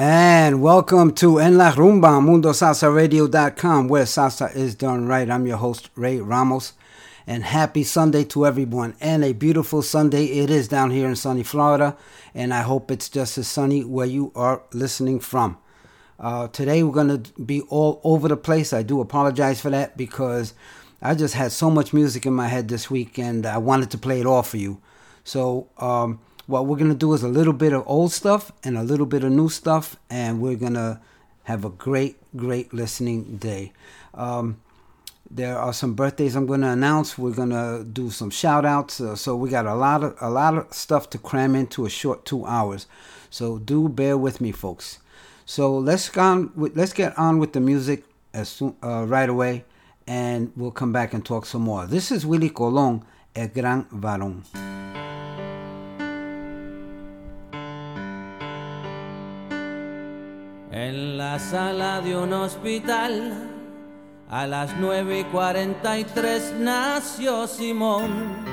And welcome to En La Rumba, MundoSalsaRadio.com, where salsa is done right. I'm your host, Ray Ramos. And happy Sunday to everyone. And a beautiful Sunday it is down here in sunny Florida. And I hope it's just as sunny where you are listening from. Uh, today we're going to be all over the place. I do apologize for that because I just had so much music in my head this week and I wanted to play it all for you. So, um, what we're going to do is a little bit of old stuff and a little bit of new stuff, and we're going to have a great, great listening day. Um, there are some birthdays I'm going to announce. We're going to do some shout outs. Uh, so we got a lot of a lot of stuff to cram into a short 2 hours. So do bear with me folks. So let's go on with, let's get on with the music as soon, uh, right away and we'll come back and talk some more. This is Willie Colon, El Gran Varón. En la sala de un hospital, a las nueve y cuarenta y tres nació Simón.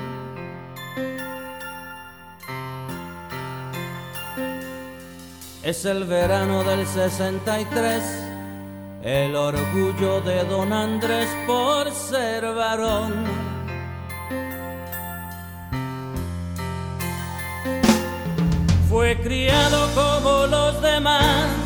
Es el verano del 63, el orgullo de don Andrés por ser varón. Fue criado como los demás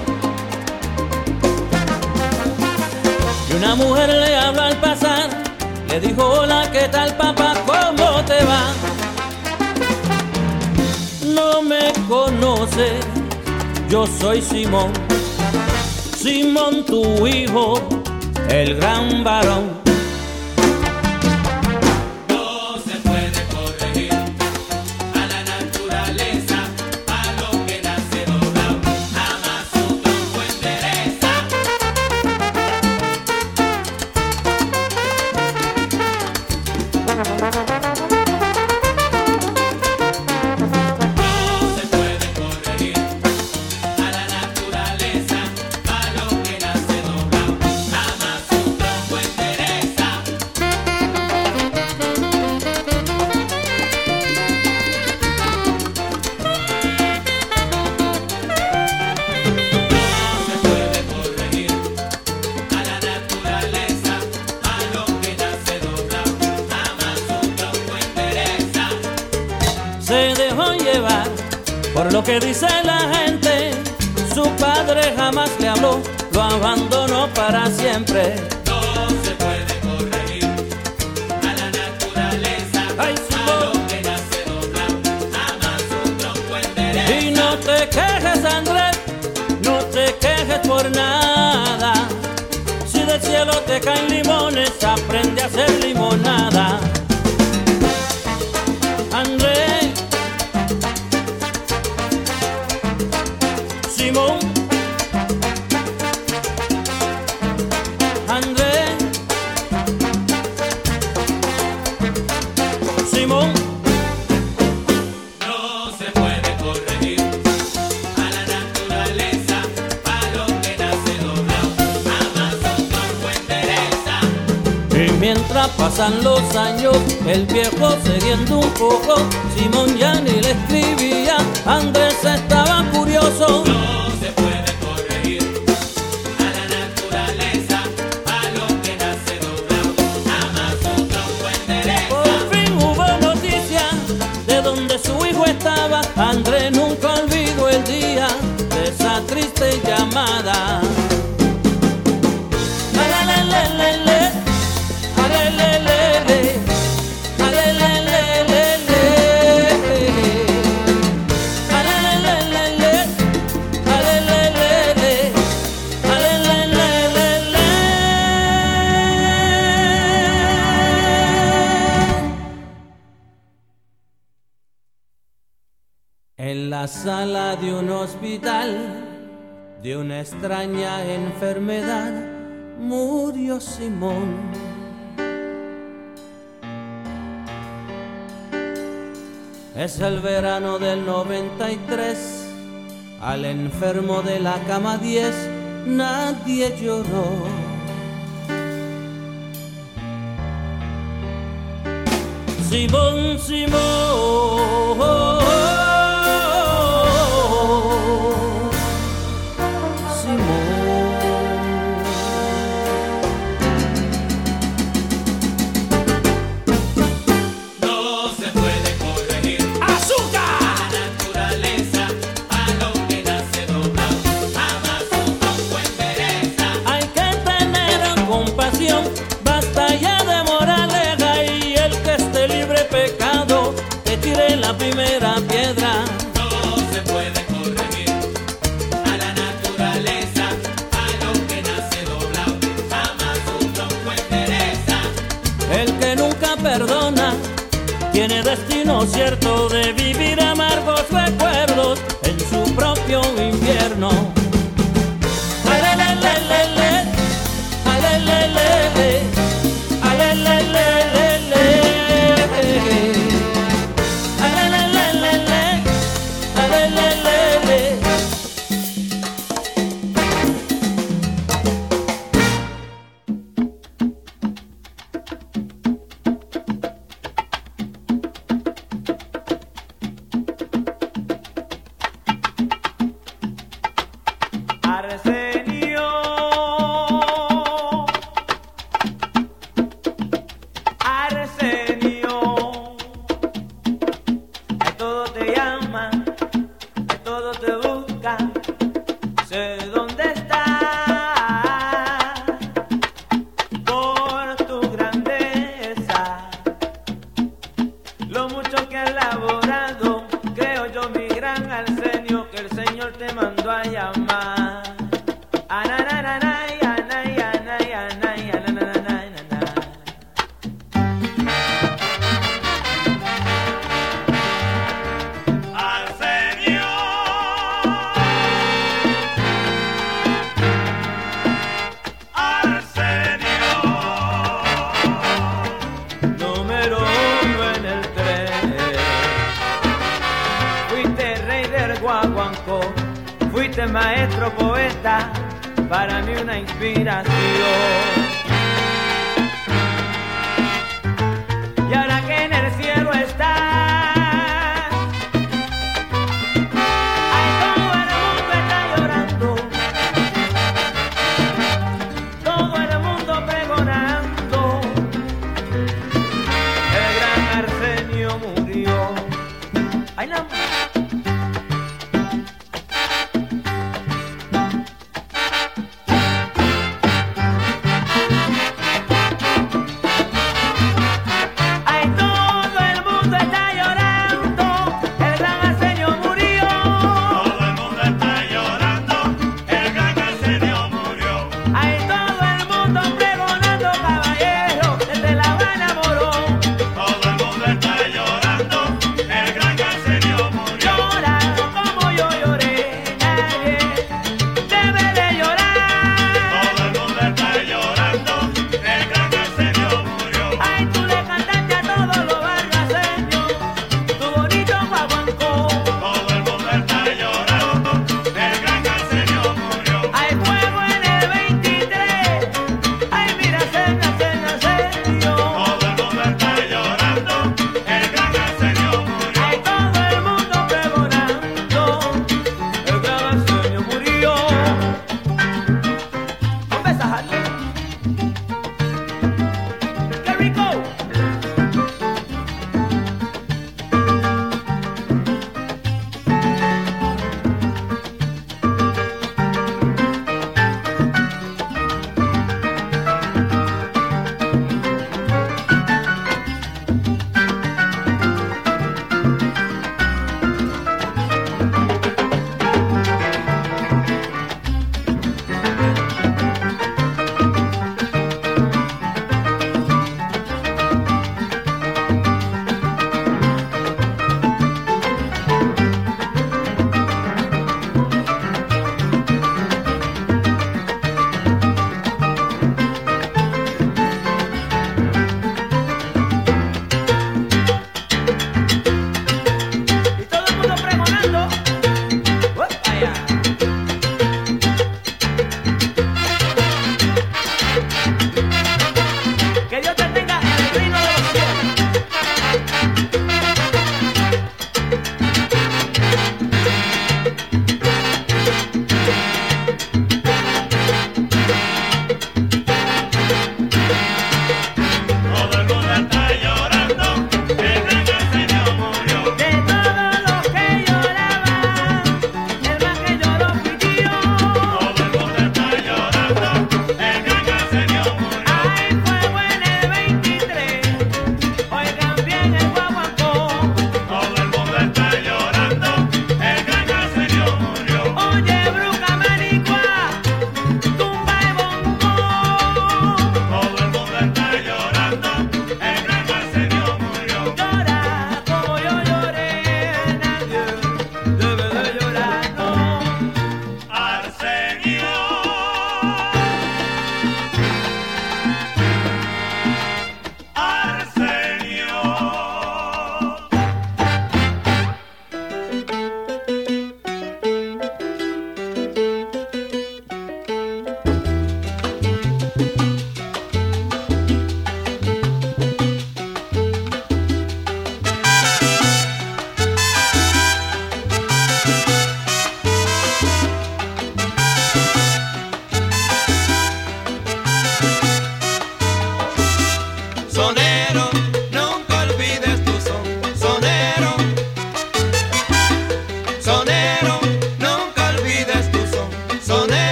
Y una mujer le habla al pasar, le dijo, hola, ¿qué tal papá? ¿Cómo te va? No me conoce, yo soy Simón, Simón tu hijo, el gran varón. Dice la gente, su padre jamás le habló, lo abandonó para siempre. No se puede corregir a la naturaleza, Ay, a lo que nace doblado, jamás un tronco endereza. Y no te quejes, Andrés, no te quejes por nada. Si del cielo te caen limones, el viejo cediendo un poco, Simón ya extraña enfermedad murió Simón. Es el verano del 93, al enfermo de la cama 10 nadie lloró. Simón, Simón.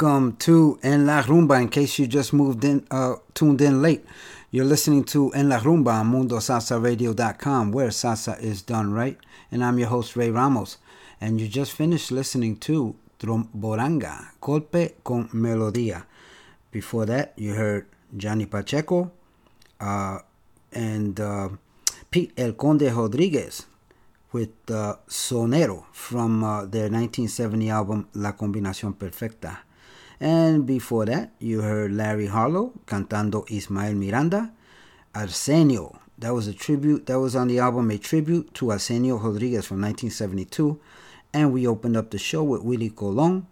Welcome to En La Rumba. In case you just moved in, uh, tuned in late, you're listening to En La Rumba on MundoSalsaRadio.com, where salsa is done right. And I'm your host, Ray Ramos. And you just finished listening to Tromboranga, Golpe con Melodía. Before that, you heard Johnny Pacheco uh, and uh, Pete El Conde Rodriguez with uh, Sonero from uh, their 1970 album La Combinación Perfecta. And before that, you heard Larry Harlow cantando Ismael Miranda. Arsenio, that was a tribute, that was on the album A Tribute to Arsenio Rodriguez from 1972. And we opened up the show with Willie Colon,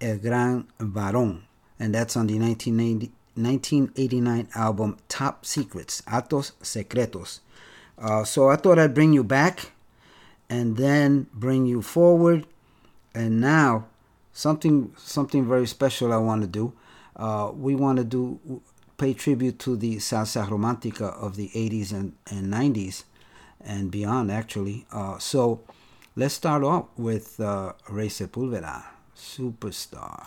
El Gran Varón. And that's on the 1989 album Top Secrets, Altos Secretos. Uh, so I thought I'd bring you back and then bring you forward. And now something something very special I want to do. Uh, we want to do pay tribute to the salsa romantica of the 80s and, and 90s and beyond actually. Uh, so let's start off with uh, Ray Sepulveda, superstar.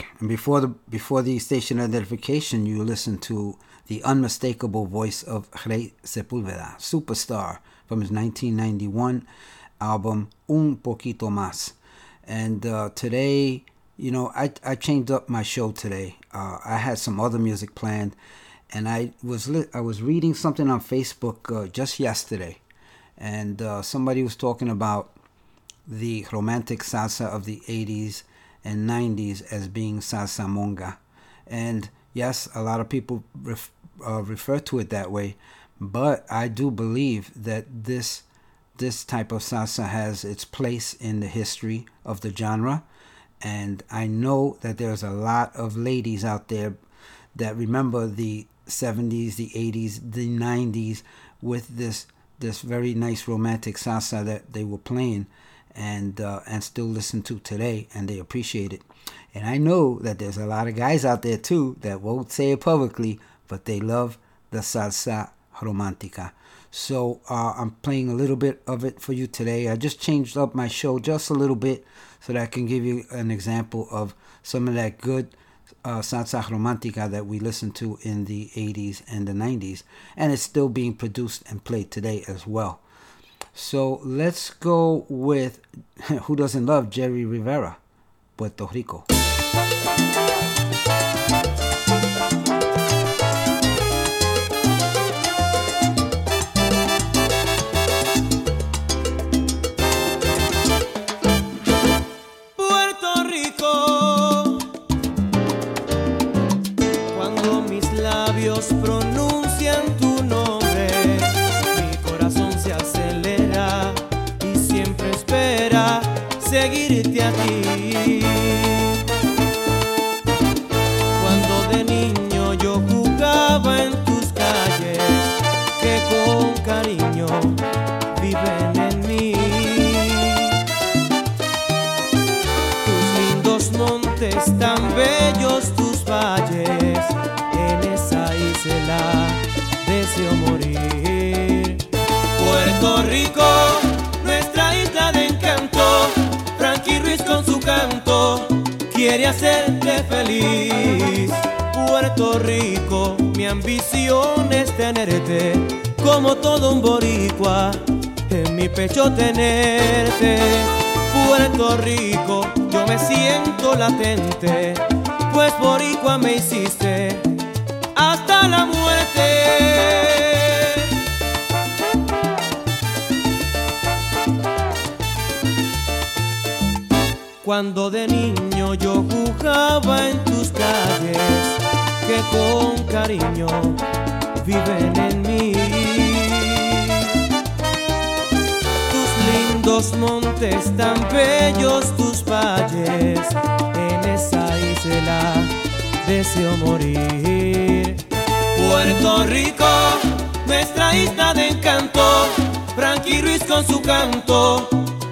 And before the before the station identification, you listen to the unmistakable voice of Ray Sepulveda, superstar, from his 1991 album Un Poquito Más. And uh, today, you know, I, I changed up my show today. Uh, I had some other music planned, and I was li- I was reading something on Facebook uh, just yesterday, and uh, somebody was talking about the romantic salsa of the 80s and 90s as being salsa monga. And yes, a lot of people ref, uh, refer to it that way, but I do believe that this this type of salsa has its place in the history of the genre. And I know that there's a lot of ladies out there that remember the 70s, the 80s, the 90s with this this very nice romantic salsa that they were playing and uh, and still listen to today and they appreciate it. And I know that there's a lot of guys out there too that won't say it publicly, but they love the salsa romantica. So uh, I'm playing a little bit of it for you today. I just changed up my show just a little bit so that I can give you an example of some of that good uh, salsa romantica that we listened to in the 80s and the 90s, and it's still being produced and played today as well. So let's go with who doesn't love Jerry Rivera, Puerto Rico. Ti. Quiere hacerte feliz. Puerto Rico, mi ambición es tenerte como todo un boricua, en mi pecho tenerte. Puerto Rico, yo me siento latente, pues boricua me hiciste hasta la muerte. Cuando de niño yo jugaba en tus calles, que con cariño viven en mí. Tus lindos montes tan bellos, tus valles, en esa isla deseo morir. Puerto Rico, nuestra isla de encanto, Frankie Ruiz con su canto,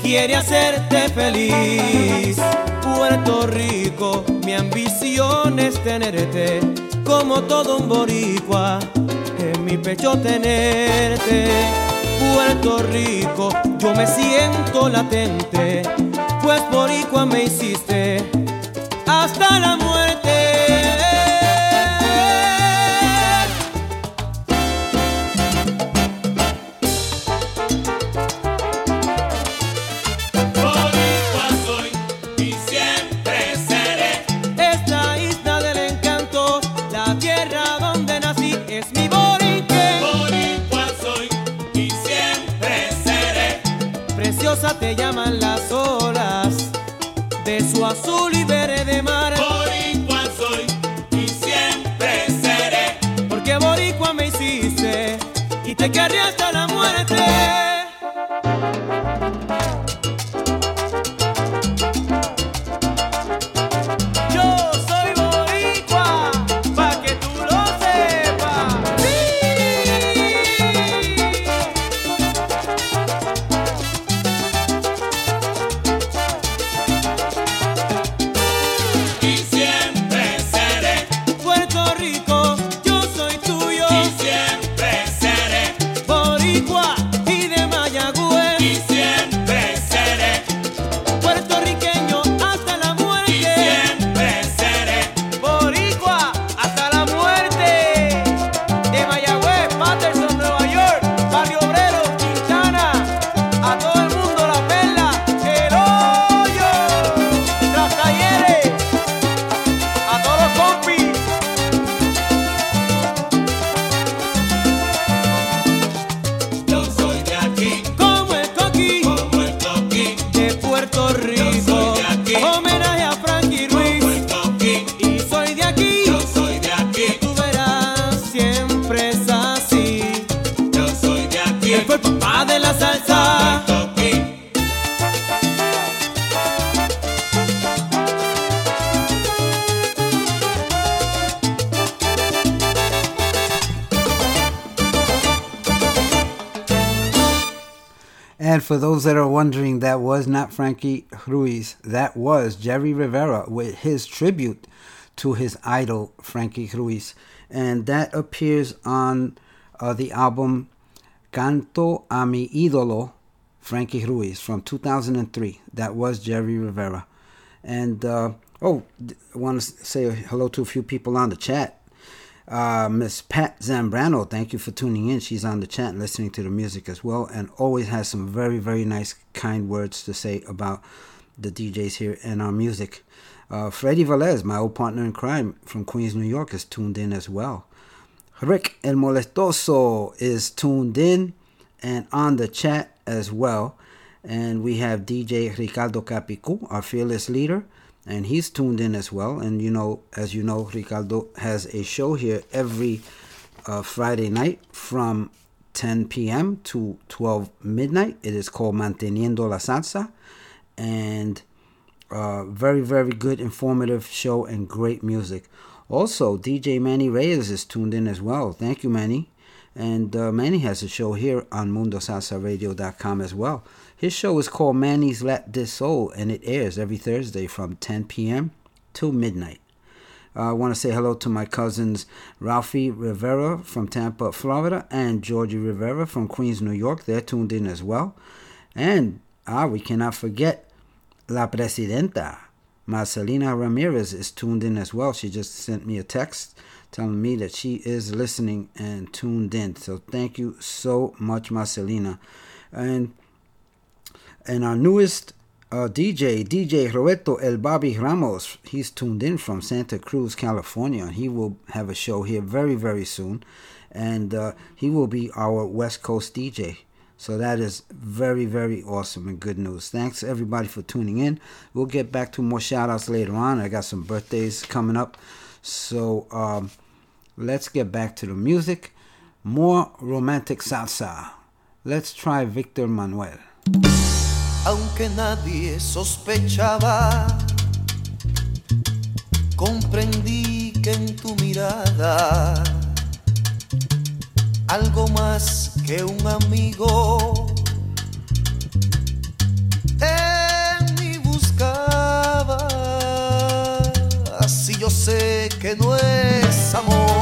quiere hacerte feliz. Puerto Rico, mi ambición es tenerte como todo un boricua, en mi pecho tenerte. Puerto Rico, yo me siento latente, pues boricua me hiciste hasta la Frankie Ruiz. That was Jerry Rivera with his tribute to his idol, Frankie Ruiz. And that appears on uh, the album Canto a mi ídolo, Frankie Ruiz, from 2003. That was Jerry Rivera. And, uh, oh, I want to say hello to a few people on the chat. Uh, Miss Pat Zambrano, thank you for tuning in. She's on the chat and listening to the music as well, and always has some very, very nice, kind words to say about the DJs here and our music. Uh, Freddie Velez, my old partner in crime from Queens, New York, is tuned in as well. Rick El Molestoso is tuned in and on the chat as well. And we have DJ Ricardo Capicu, our fearless leader and he's tuned in as well. And you know, as you know, Ricardo has a show here every uh, Friday night from 10 p.m. to 12 midnight. It is called Manteniendo la Salsa, and uh, very, very good, informative show and great music. Also, DJ Manny Reyes is tuned in as well. Thank you, Manny. And uh, Manny has a show here on MundoSalsaRadio.com as well. His show is called Manny's Let This Soul, and it airs every Thursday from 10 p.m. to midnight. Uh, I want to say hello to my cousins Ralphie Rivera from Tampa, Florida, and Georgie Rivera from Queens, New York. They're tuned in as well. And ah, we cannot forget La Presidenta. Marcelina Ramirez is tuned in as well. She just sent me a text telling me that she is listening and tuned in. So thank you so much, Marcelina. And and our newest uh, DJ, DJ Roberto El Bobby Ramos, he's tuned in from Santa Cruz, California. And he will have a show here very, very soon. And uh, he will be our West Coast DJ. So that is very, very awesome and good news. Thanks everybody for tuning in. We'll get back to more shout outs later on. I got some birthdays coming up. So um, let's get back to the music. More romantic salsa. Let's try Victor Manuelle. Aunque nadie sospechaba, comprendí que en tu mirada algo más que un amigo en mí buscaba. Así yo sé que no es amor,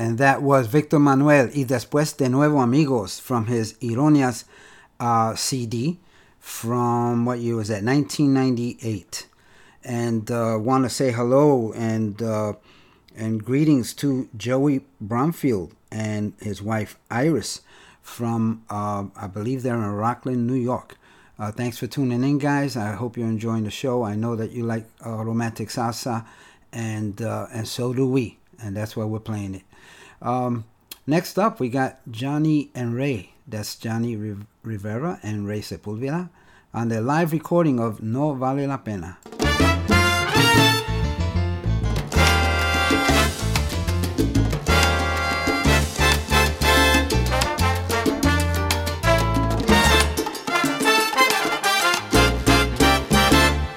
and that was Victor Manuelle y después de nuevo amigos from his Ironias uh, CD from what year was that? 1998. And uh, want to say hello and uh, and greetings to Joey Bromfield and his wife Iris from uh, I believe they're in Rockland, New York. Uh, thanks for tuning in, guys. I hope you're enjoying the show. I know that you like uh, romantic salsa, and and so do we, and that's why we're playing it. Um, next up, we got Johnny and Ray. That's Johnny Riv- Rivera and Ray Sepulveda on the live recording of No Vale la Pena.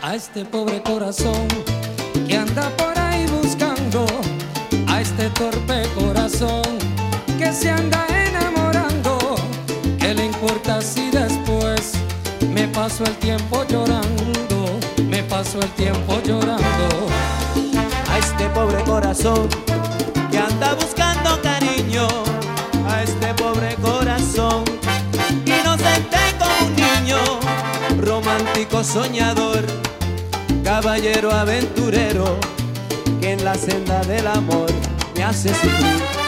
a este pobre corazón se anda enamorando, ¿qué le importa si después me paso el tiempo llorando, me paso el tiempo llorando? a este pobre corazón que anda buscando cariño, a este pobre corazón inocente como un niño, romántico soñador, caballero aventurero, que en la senda del amor me hace sufrir,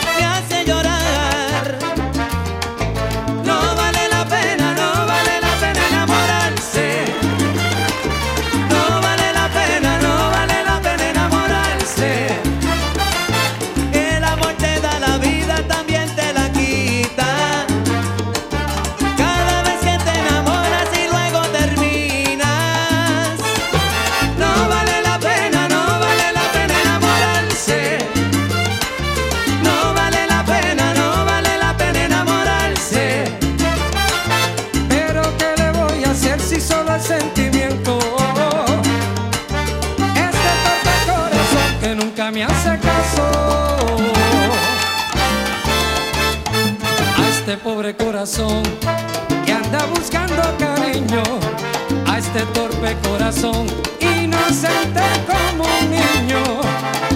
que anda buscando cariño. A este torpe corazón inocente como un niño.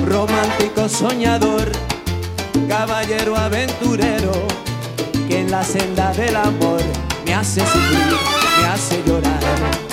romántico soñador, caballero aventurero, que en la senda del amor me hace sufrir, me hace llorar.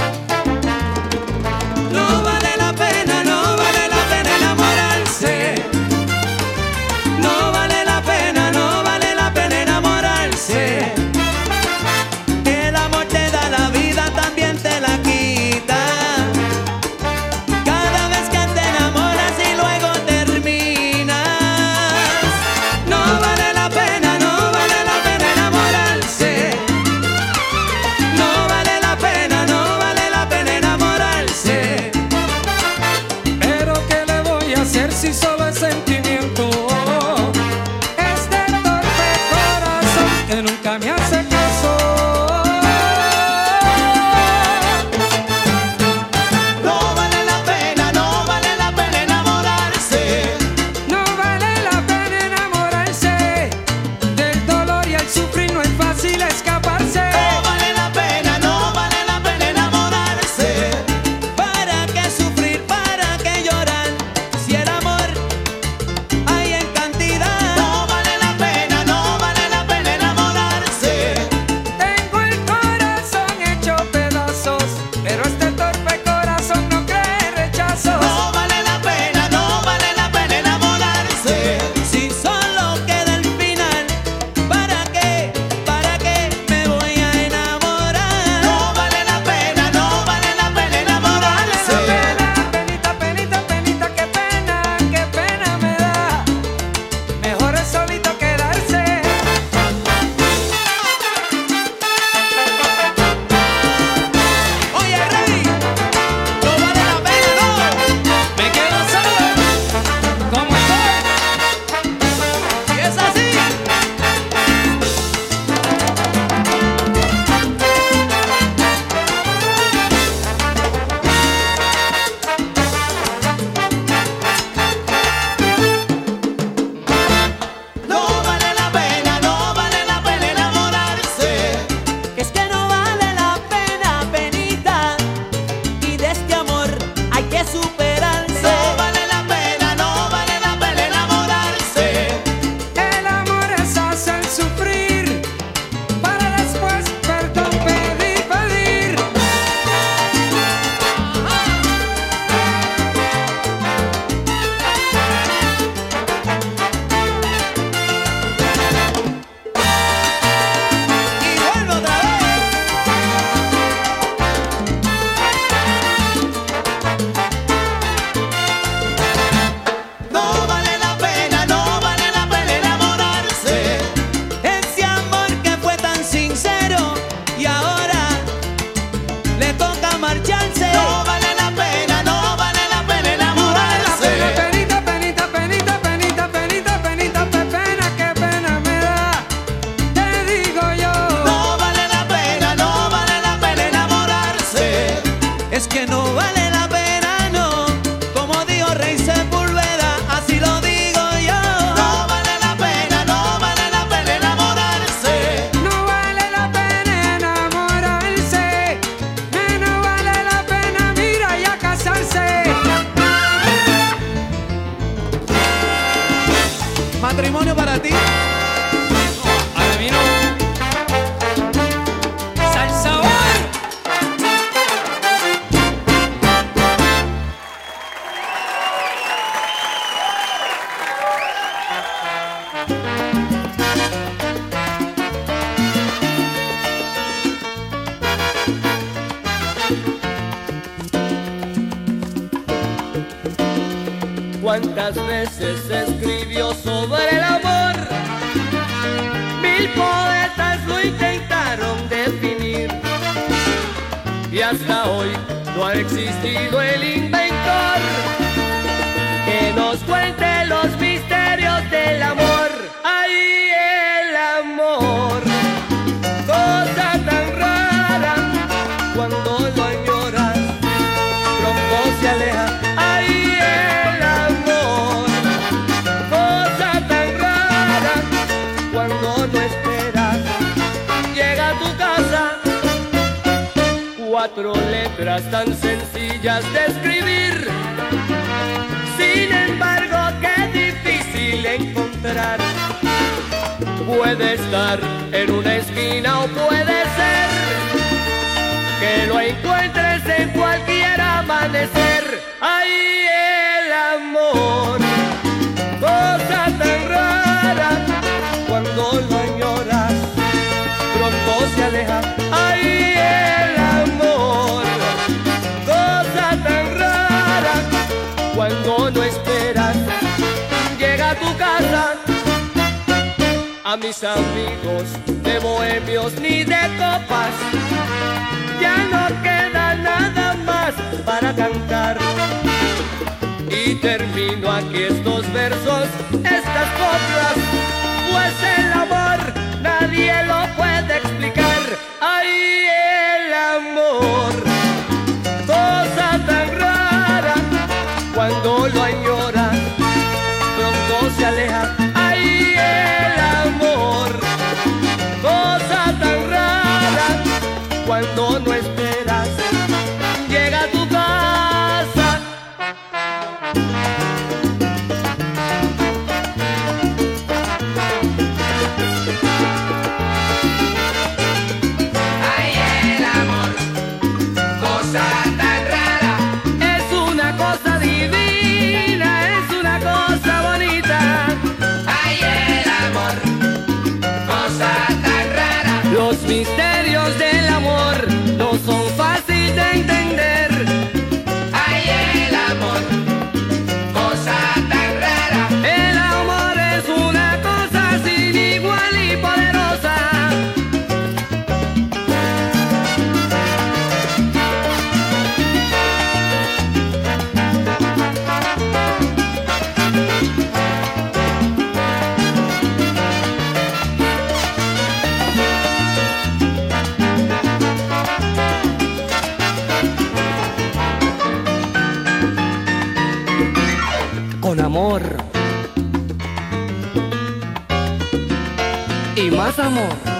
さんも。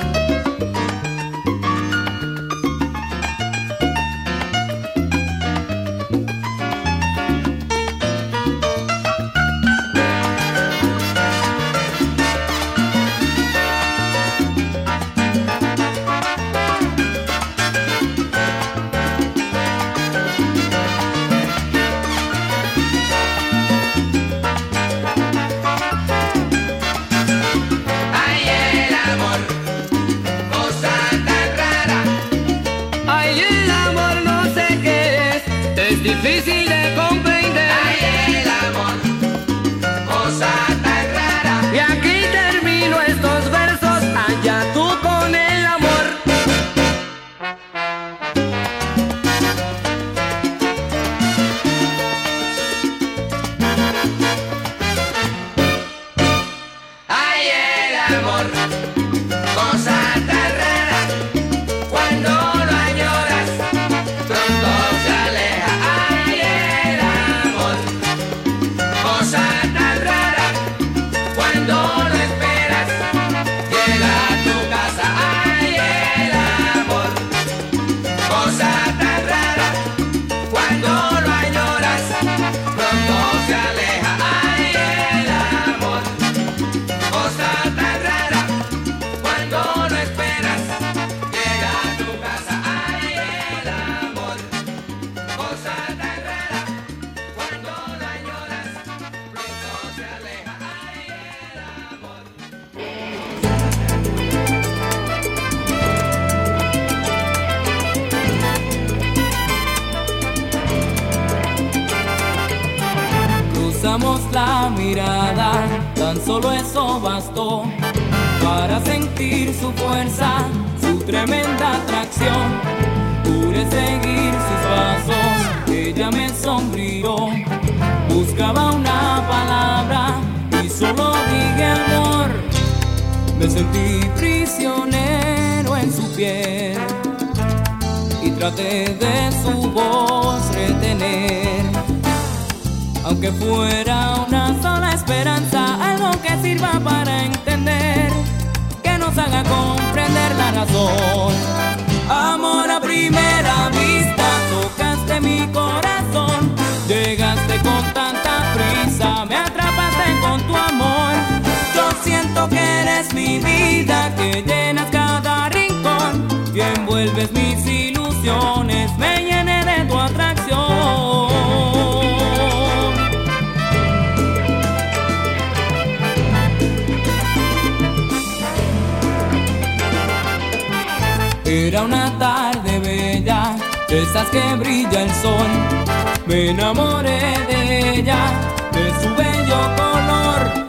color.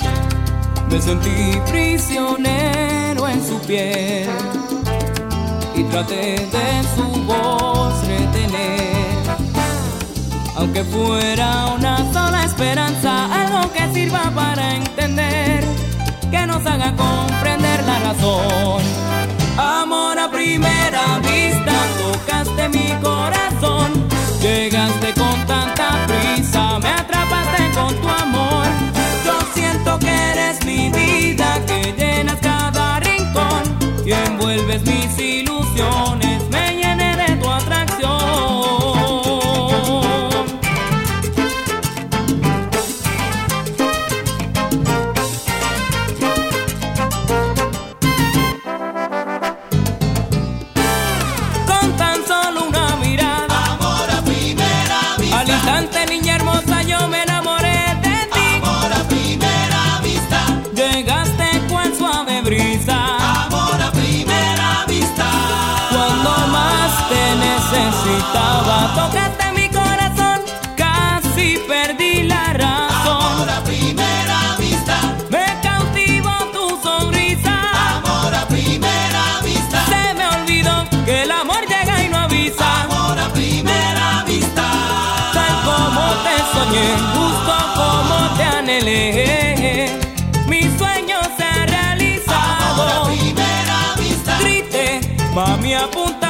Me sentí prisionero en su piel y traté de su voz retener. Aunque fuera una sola esperanza, algo que sirva para entender, que nos haga comprender la razón. Amor a primera vista, tocaste mi corazón, llegaste con tanta tu amor. Yo siento que eres mi vida, que llenas cada rincón y envuelves mis ilusiones. Me Tocaste mi corazón, casi perdí la razón. Amor a primera vista, me cautivo tu sonrisa. Amor a primera vista, se me olvidó que el amor llega y no avisa. Amor a primera vista, tal como te soñé, justo como te anhelé. Mi sueño se ha realizado. Amor a primera vista, triste, mami apunta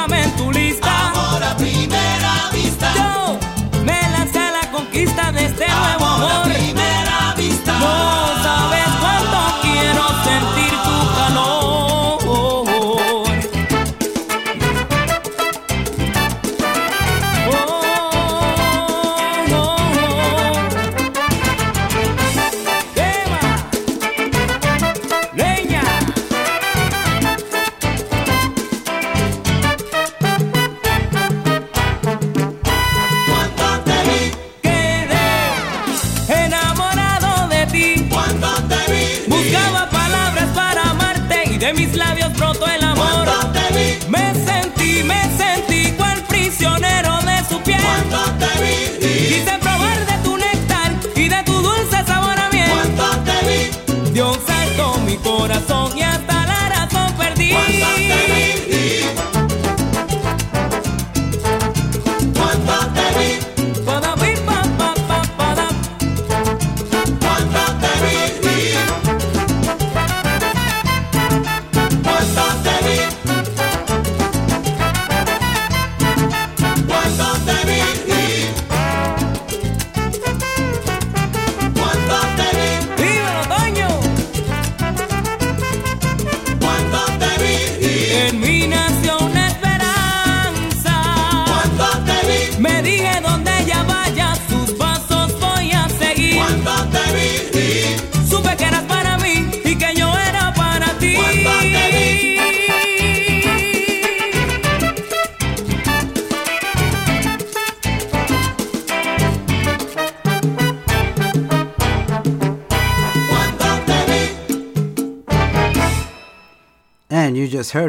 gusta. Yo me lancé a la conquista de este nuevo amor.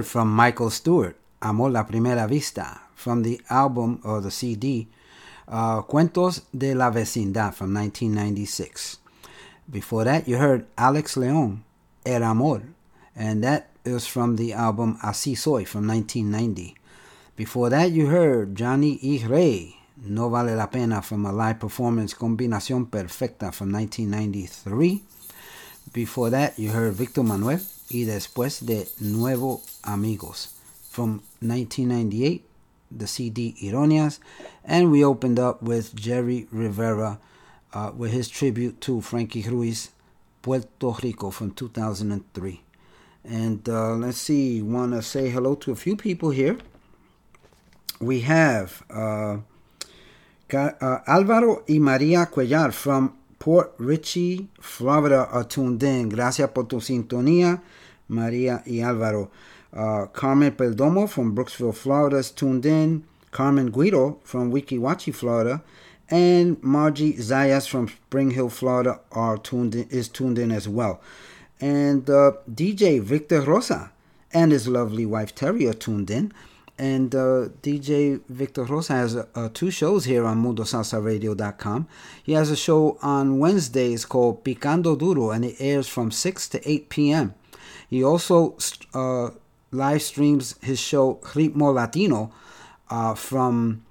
from Michael Stuart, Amor la Primera Vista, from the album or the CD uh, Cuentos de la Vecindad from 1996. Before that, you heard Alex Leon, El Amor, and that is from the album Así Soy from 1990. Before that, you heard Johnny E. Ray, No Vale la Pena from a live performance Combinación Perfecta from 1993. Before that, you heard Victor Manuelle y después de Nuevo Amigos from 1998, the CD Ironias, and we opened up with Jerry Rivera uh, with his tribute to Frankie Ruiz, Puerto Rico from 2003. And uh, let's see, want to say hello to a few people here. We have uh, uh, Alvaro y María Cuellar from Port Richey, Florida, are tuned in. Gracias por tu sintonía, María y Alvaro. Uh, Carmen Perdomo from Brooksville, Florida is tuned in. Carmen Guido from Weeki Wachee, Florida. And Margie Zayas from Spring Hill, Florida are tuned in, is tuned in as well. And uh, DJ Victor Rosa and his lovely wife Terry are tuned in. And uh, DJ Victor Rosa has uh, two shows here on MundoSalsaRadio.com. He has a show on Wednesdays called Picando Duro, and it airs from 6 to 8 p.m. He also uh, live streams his show Ritmo Latino uh, from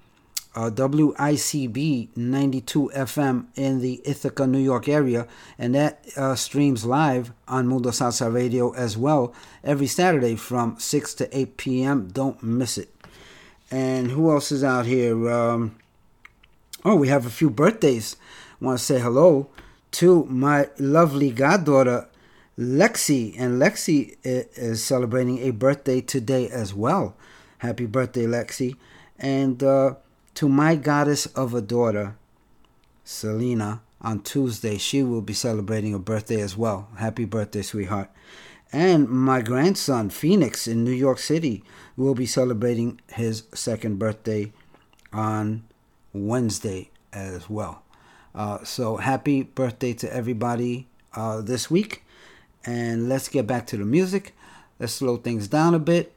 uh, WICB 92 FM in the Ithaca, New York area, and that uh, streams live on Mundo Salsa Radio as well every Saturday from 6 to 8 p.m. Don't miss it. And who else is out here? Um, oh, we have a few birthdays. I want to say hello to my lovely goddaughter, Lexi. And Lexi is celebrating a birthday today as well. Happy birthday, Lexi. And uh, to my goddess of a daughter, Selena, on Tuesday. She will be celebrating a birthday as well. Happy birthday, sweetheart. And my grandson, Phoenix, in New York City, will be celebrating his second birthday on Wednesday as well. Uh, so happy birthday to everybody uh, this week. And let's get back to the music. Let's slow things down a bit.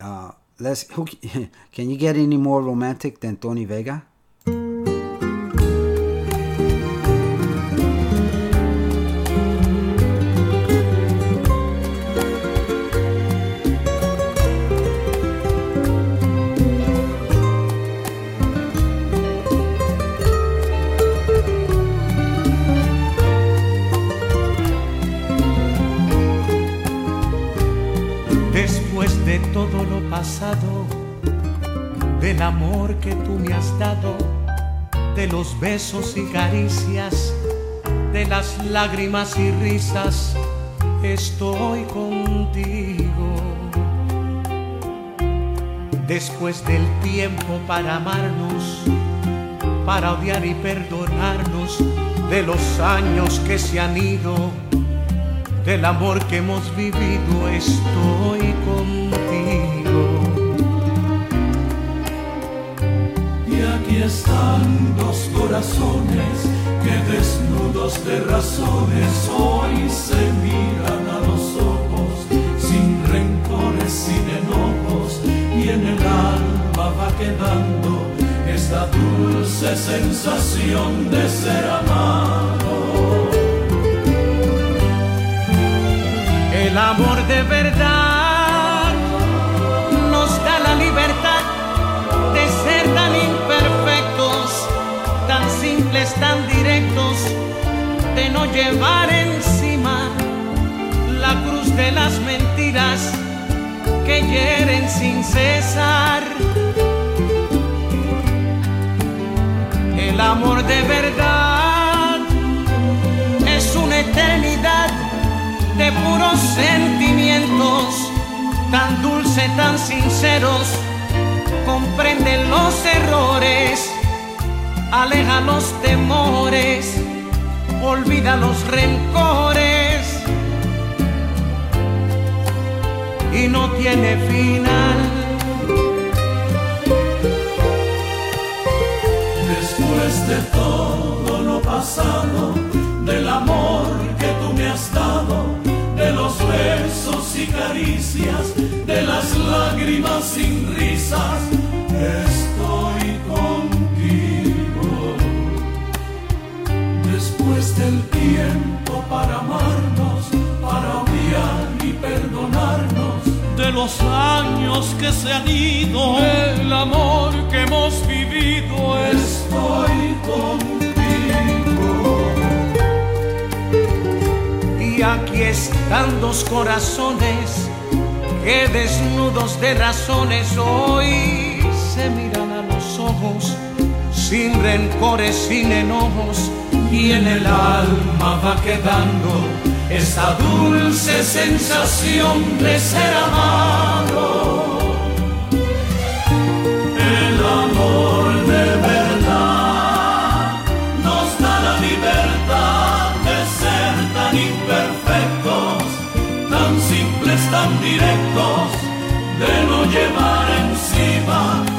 Uh, let's who can you get any more romantic than Tony Vega? Los besos y caricias, de las lágrimas y risas, estoy contigo. Después del tiempo para amarnos, para odiar y perdonarnos, de los años que se han ido, del amor que hemos vivido, estoy contigo. Aquí están dos corazones que desnudos de razones hoy se miran a los ojos, sin rencores, sin enojos, y en el alma va quedando esta dulce sensación de ser amado. El amor de verdad tan directos, de no llevar encima la cruz de las mentiras que hieren sin cesar. El amor de verdad es una eternidad de puros sentimientos, tan dulce, tan sinceros, comprende los errores, aleja los temores, olvida los rencores y no tiene final. Después de todo lo pasado, del amor que tú me has dado, de los besos y caricias, de las lágrimas sin risas, estoy existe el tiempo para amarnos, para odiar y perdonarnos. De los años que se han ido, el amor que hemos vivido, estoy contigo. Y aquí están dos corazones que desnudos de razones hoy se miran a los ojos, sin rencores, sin enojos y en el alma va quedando esa dulce sensación de ser amado. El amor de verdad nos da la libertad de ser tan imperfectos, tan simples, tan directos, de no llevar encima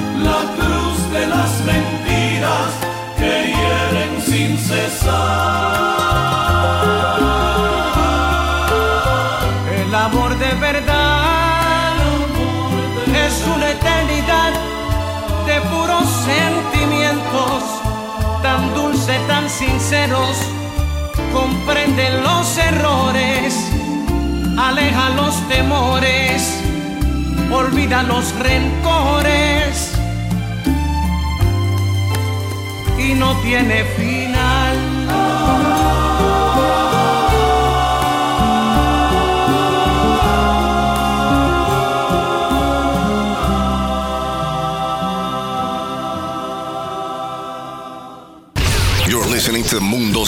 cesar. El amor de verdad es una eternidad de puros sentimientos, tan dulce, tan sinceros, comprende los errores, aleja los temores, olvida los rencores no tiene final.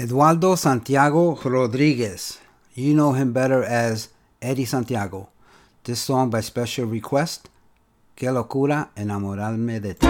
Eduardo Santiago Rodriguez. You know him better as Eddie Santiago. This song by special request, Qué locura enamorarme de ti.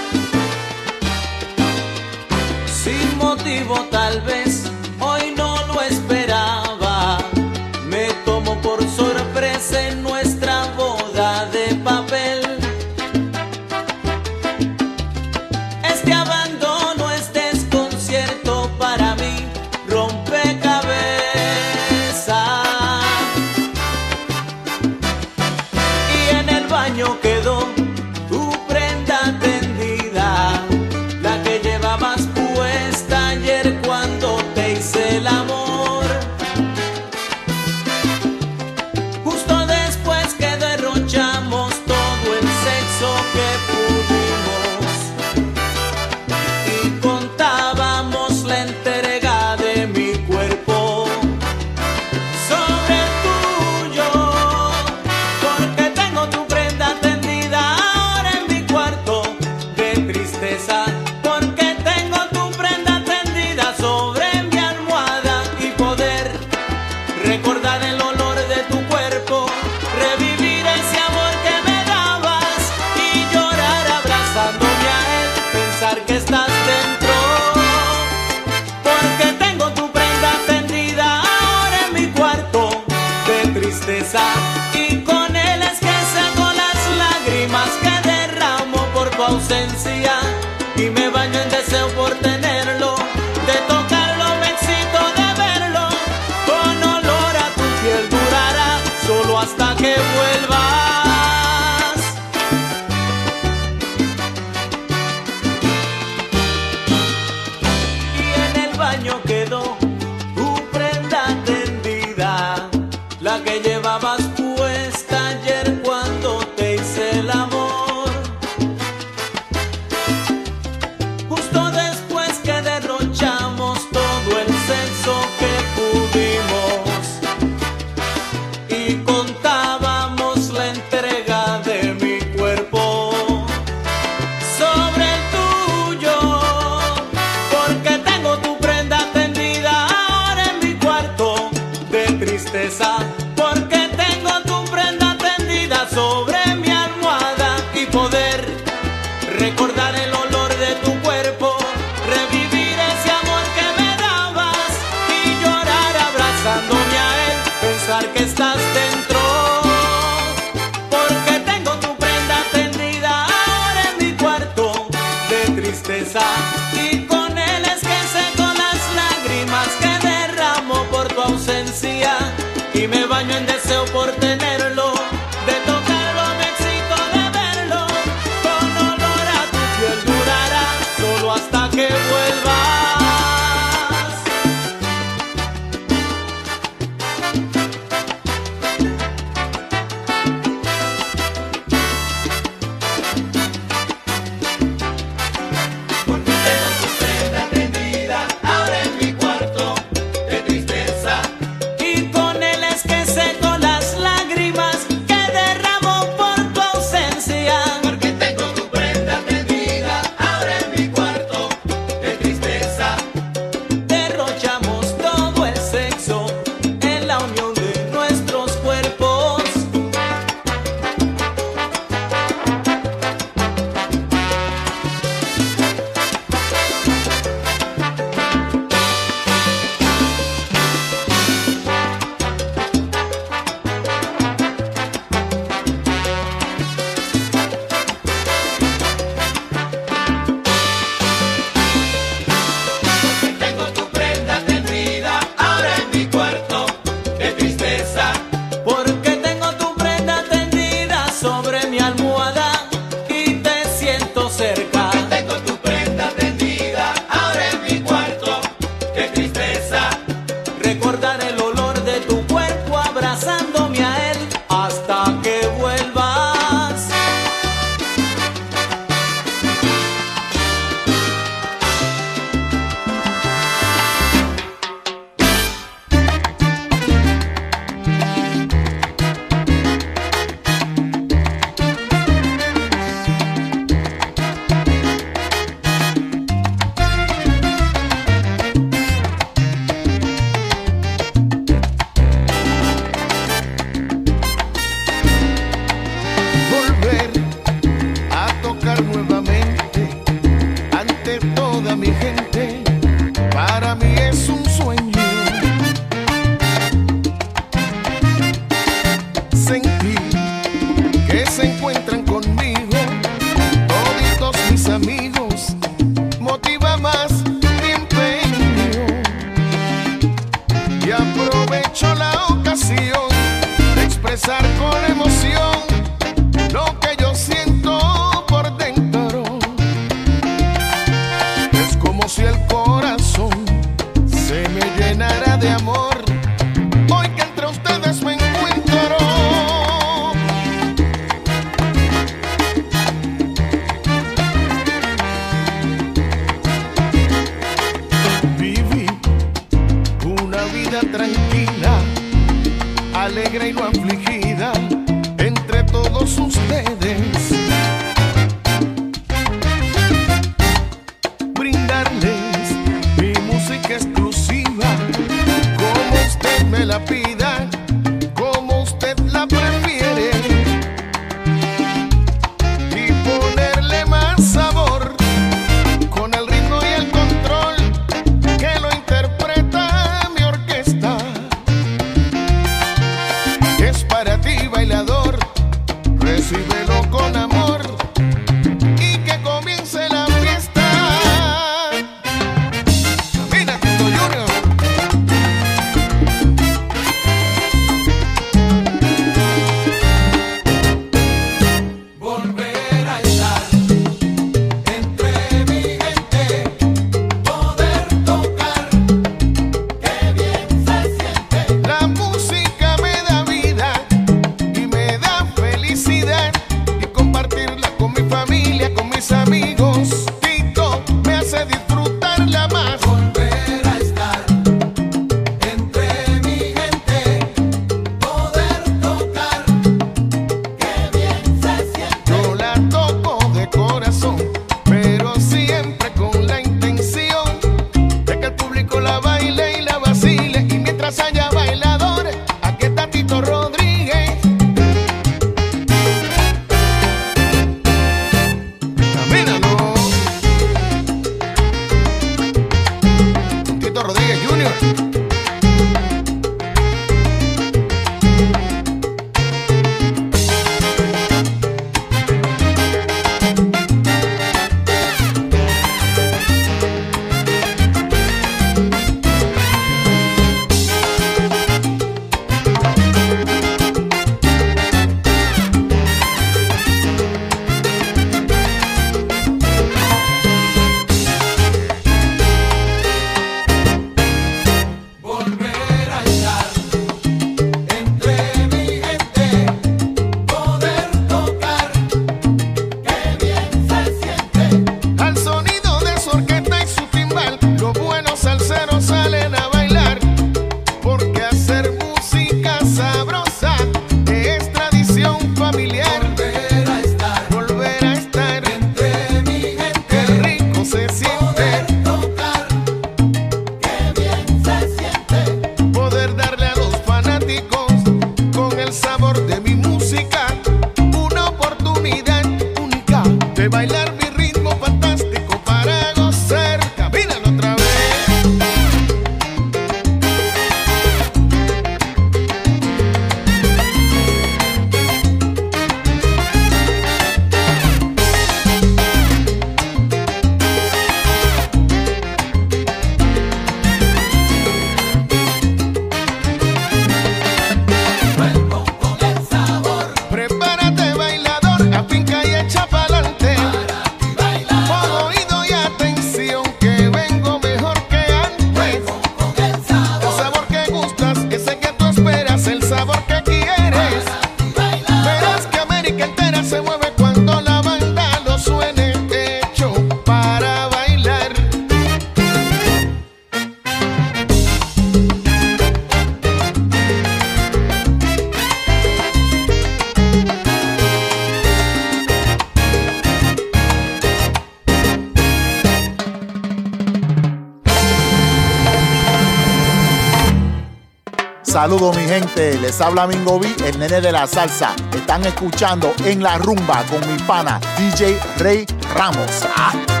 les habla Mingo B, el nene de la salsa. Están escuchando en la rumba con mi pana DJ Rey Ramos. ¡Ah!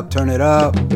Up, turn it up.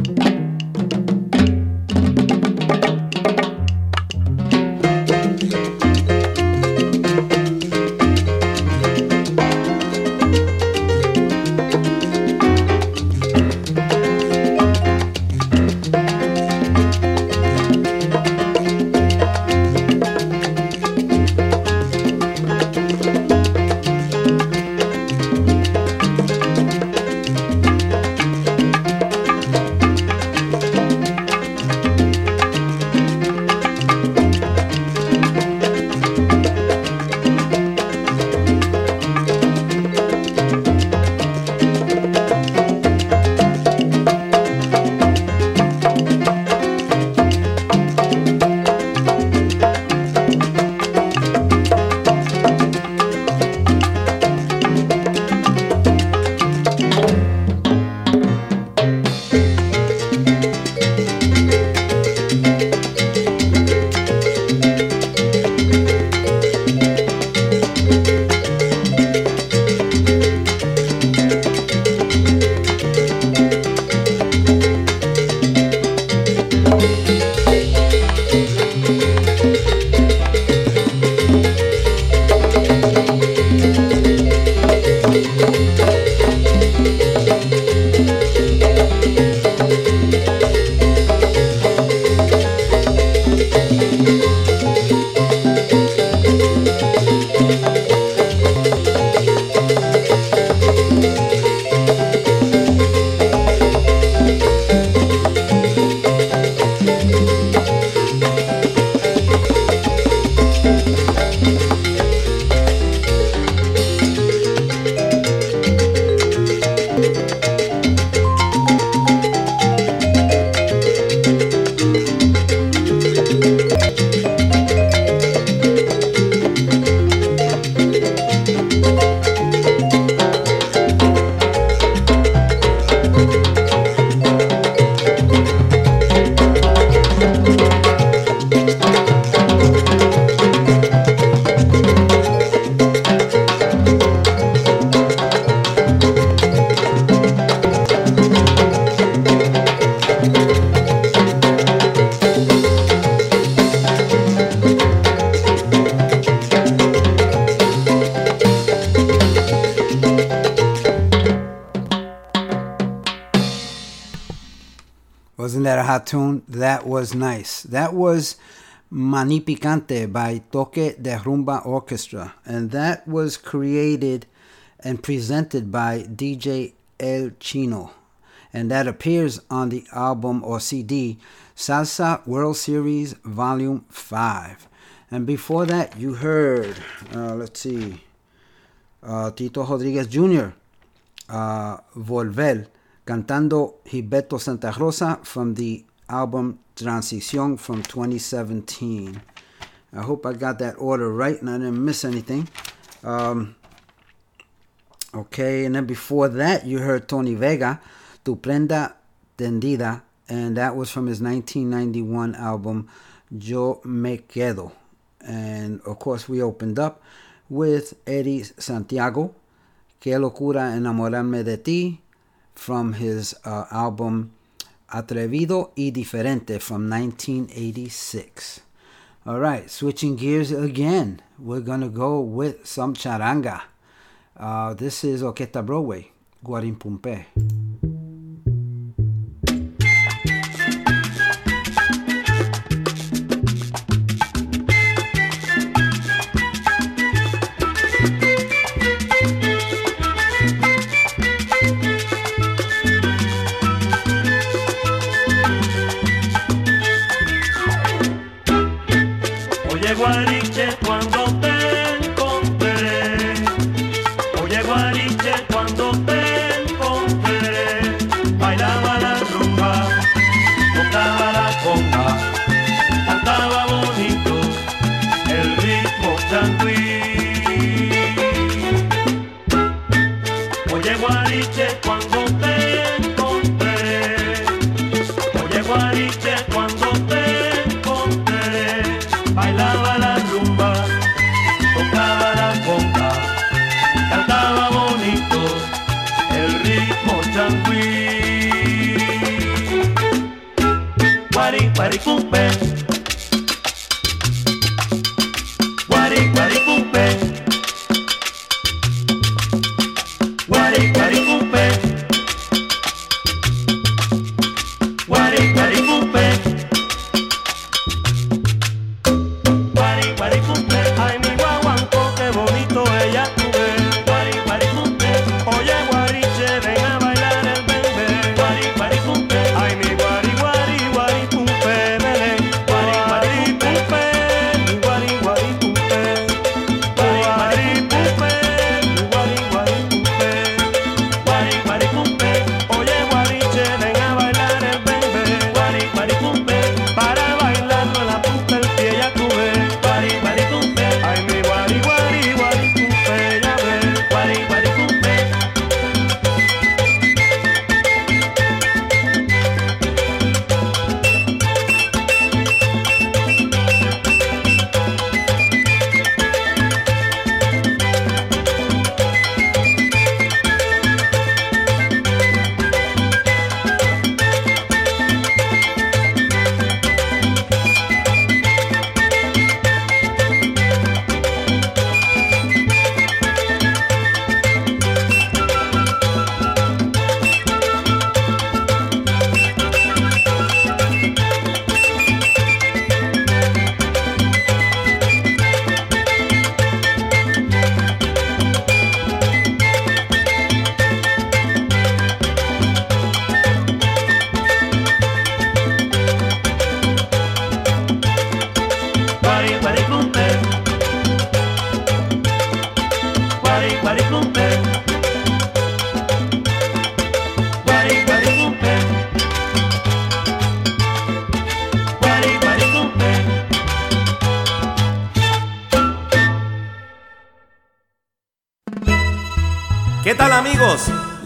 That was nice. That was Mani Picante by Toque de Rumba Orchestra. And that was created and presented by DJ El Chino. And that appears on the album or CD Salsa World Series Volume 5. And before that, you heard, uh, let's see, uh, Tito Rodriguez Jr., uh, Volver, cantando Gilberto Santa Rosa from the album Transición from 2017. I hope I got that order right and I didn't miss anything. Um, okay, and then before that, you heard Tony Vega, Tu Prenda Tendida, and that was from his 1991 album Yo Me Quedo. And of course, we opened up with Eddie Santiago, Qué locura enamorarme de ti, from his uh, album Atrevido y Diferente from 1986. All right, switching gears again. We're going to go with some charanga. Uh, this is Orquesta Broadway, Guarimpumpe. Oye paricumbe.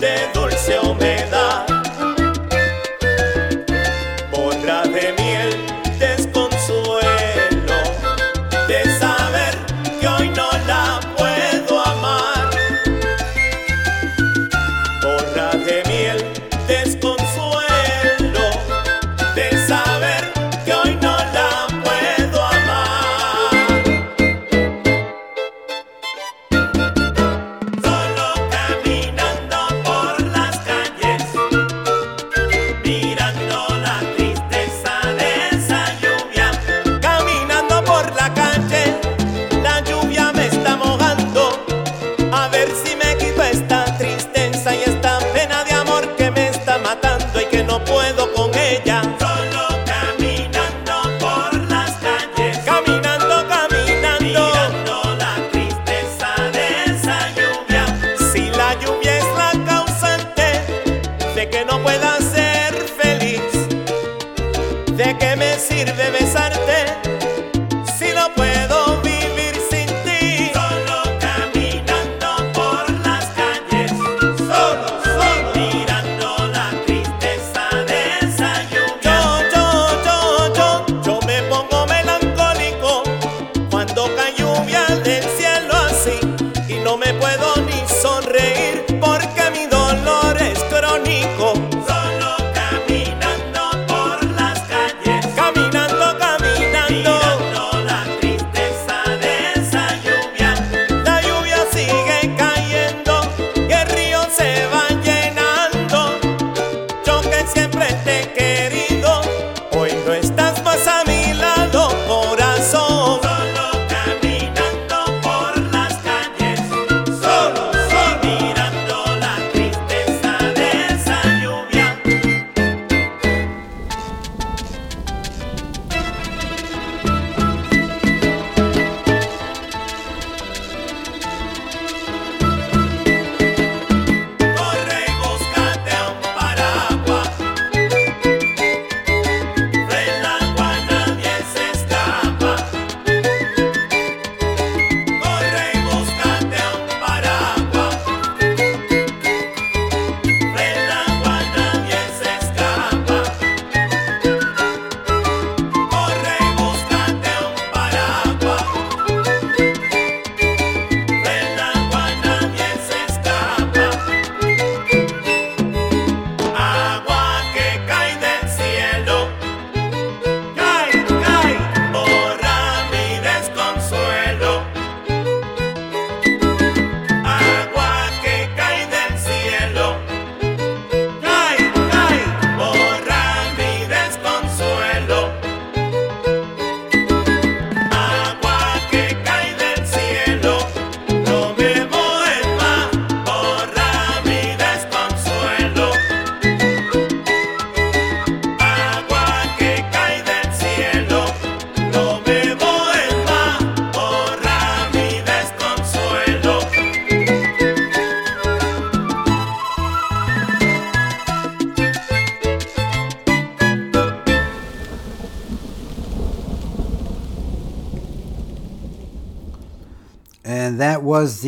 de dolor.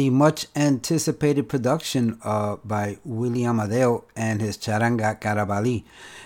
The much anticipated production uh, by Willie Amadeo and his Charanga Carabali.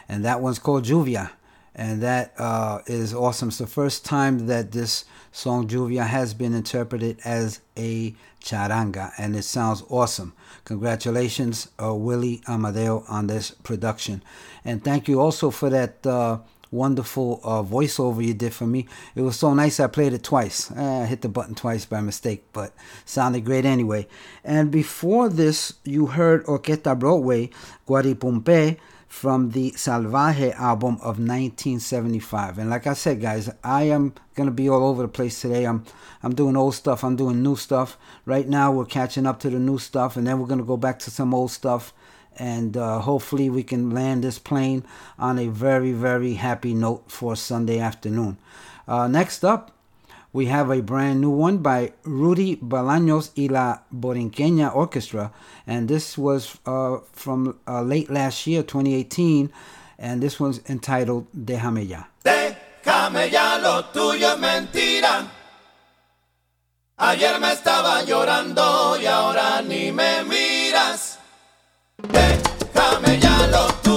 And that one's called Lluvia. And that uh, is awesome. It's the first time that this song Lluvia has been interpreted as a charanga, and it sounds awesome. Congratulations, uh, Willie Amadeo, on this production. And thank you also for that uh, wonderful uh, voiceover you did for me. It was so nice I played it twice. Eh, I hit the button twice by mistake, but sounded great anyway. And before this, you heard Orquesta Broadway, Guaripumpe, from the Salvaje album of 1975. And like I said, guys, I am gonna be all over the place today. I'm I'm doing old stuff. I'm doing new stuff. Right now, we're catching up to the new stuff, and then we're gonna go back to some old stuff. And uh, hopefully, we can land this plane on a very, very happy note for Sunday afternoon. Uh, next up, we have a brand new one by Rudy balaños y la Borinqueña Orchestra, and this was uh, from uh, late last year, 2018, and this one's entitled Déjame Ya. Déjame ya, lo tuyo es mentira. Ayer me estaba llorando y ahora ni me miras. Déjame ya, lo tuyo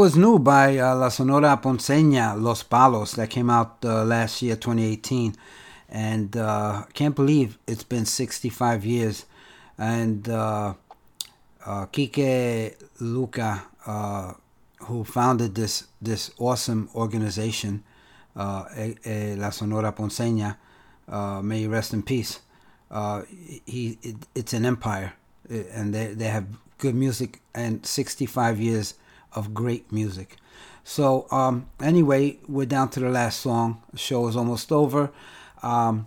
was new by uh, La Sonora Ponceña, Los Palos, that came out uh, last year, 2018. And uh, can't believe it's been 65 years. And uh, uh, Quique Lucca, uh, who founded this this awesome organization, uh, eh, eh, La Sonora Ponceña, uh, may rest in peace. Uh, he it, it's an empire, eh, and they they have good music and 65 years of great music. So um, anyway, we're down to the last song. The show is almost over. Um,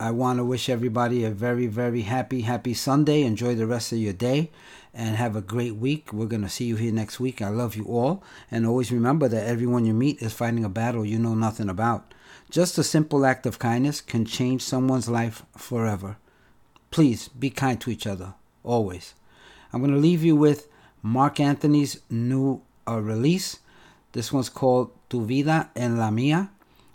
I want to wish everybody a very, very happy, happy Sunday. Enjoy the rest of your day and have a great week. We're going to see you here next week. I love you all. And always remember that everyone you meet is fighting a battle you know nothing about. Just a simple act of kindness can change someone's life forever. Please be kind to each other, always. I'm going to leave you with Marc Anthony's new uh, release. This one's called Tu Vida en la Mía.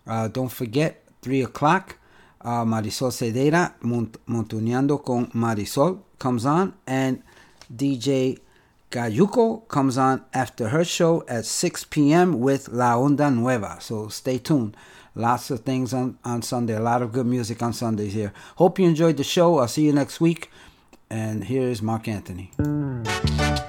Uh, don't forget, 3 o'clock, uh, Marisol Cedera, Mont- Montuneando con Marisol comes on, and DJ Gayuko comes on after her show at 6 p.m. with La Onda Nueva. So stay tuned. Lots of things on, on Sunday, a lot of good music on Sundays here. Hope you enjoyed the show. I'll see you next week. And here's Marc Anthony. Si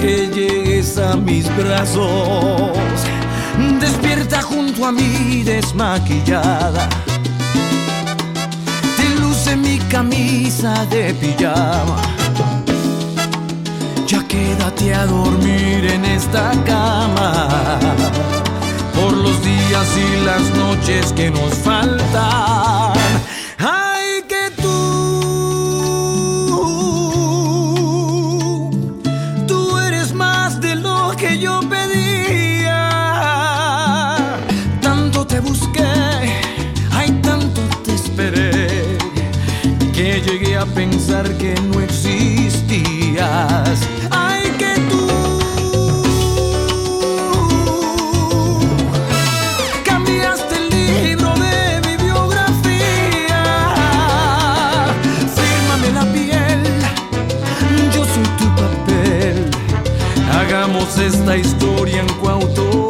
Porque llegues a mis brazos. Despierta junto a mí desmaquillada. Te luce mi camisa de pijama. Ya quédate a dormir en esta cama por los días y las noches que nos faltan. que no existías. Ay, que tú cambiaste el libro de mi biografía. Fírmame la piel, yo soy tu papel. Hagamos esta historia en coautor.